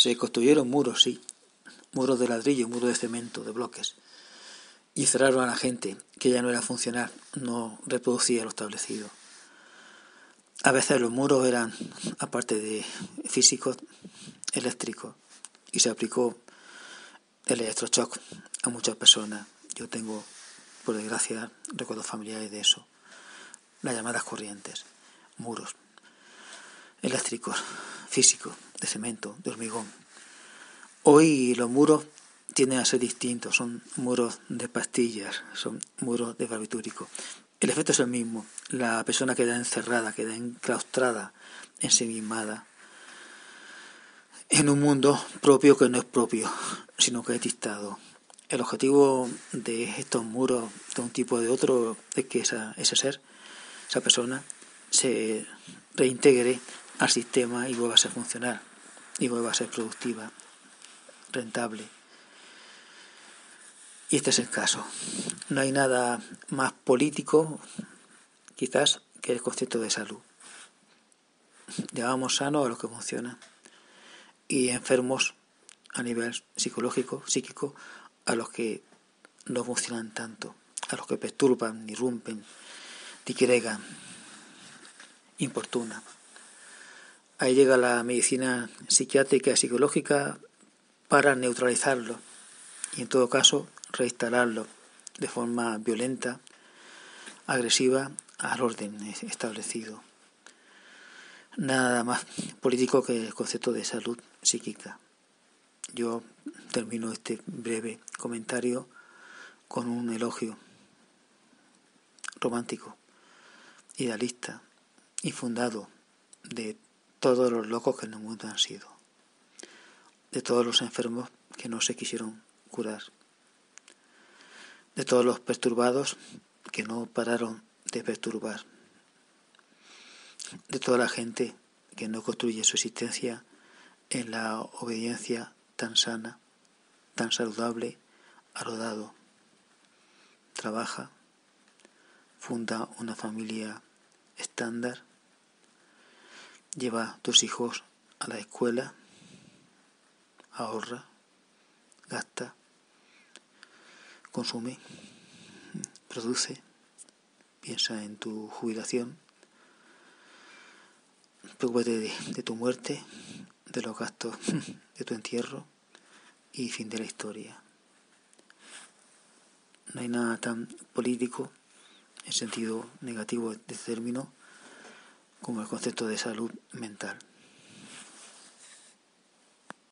Se construyeron muros, sí, muros de ladrillo, muros de cemento, de bloques, y cerraron a la gente, que ya no era funcional, no reproducía lo establecido. A veces los muros eran, aparte de físicos, eléctricos, y se aplicó el electroshock a muchas personas. Yo tengo, por desgracia, recuerdos familiares de eso. Las llamadas corrientes, muros eléctricos, físicos, de cemento, de hormigón. Hoy los muros tienden a ser distintos, son muros de pastillas, son muros de barbitúrico. El efecto es el mismo, la persona queda encerrada, queda enclaustrada, ensimismada, en un mundo propio que no es propio, sino que es dictado. El objetivo de estos muros, de un tipo o de otro, es que ese ser, esa persona, se reintegre al sistema y vuelva a ser funcional, y vuelva a ser productiva, rentable. Y este es el caso. No hay nada más político, quizás, que el concepto de salud. Llamamos sano a los que funcionan y enfermos a nivel psicológico, psíquico, a los que no funcionan tanto, a los que perturban, irrumpen, disgregan, importunan. Ahí llega la medicina psiquiátrica y psicológica para neutralizarlo y en todo caso reinstalarlo de forma violenta, agresiva al orden establecido. Nada más político que el concepto de salud psíquica. Yo termino este breve comentario con un elogio romántico, idealista, infundado de todos los locos que en el mundo han sido, de todos los enfermos que no se quisieron curar, de todos los perturbados que no pararon de perturbar, de toda la gente que no construye su existencia en la obediencia tan sana, tan saludable, rodado, trabaja, funda una familia estándar, lleva a tus hijos a la escuela, ahorra, gasta, consume, produce, piensa en tu jubilación, preocúpate de, de tu muerte, de los gastos de tu entierro y fin de la historia. No hay nada tan político en sentido negativo de este término como el concepto de salud mental.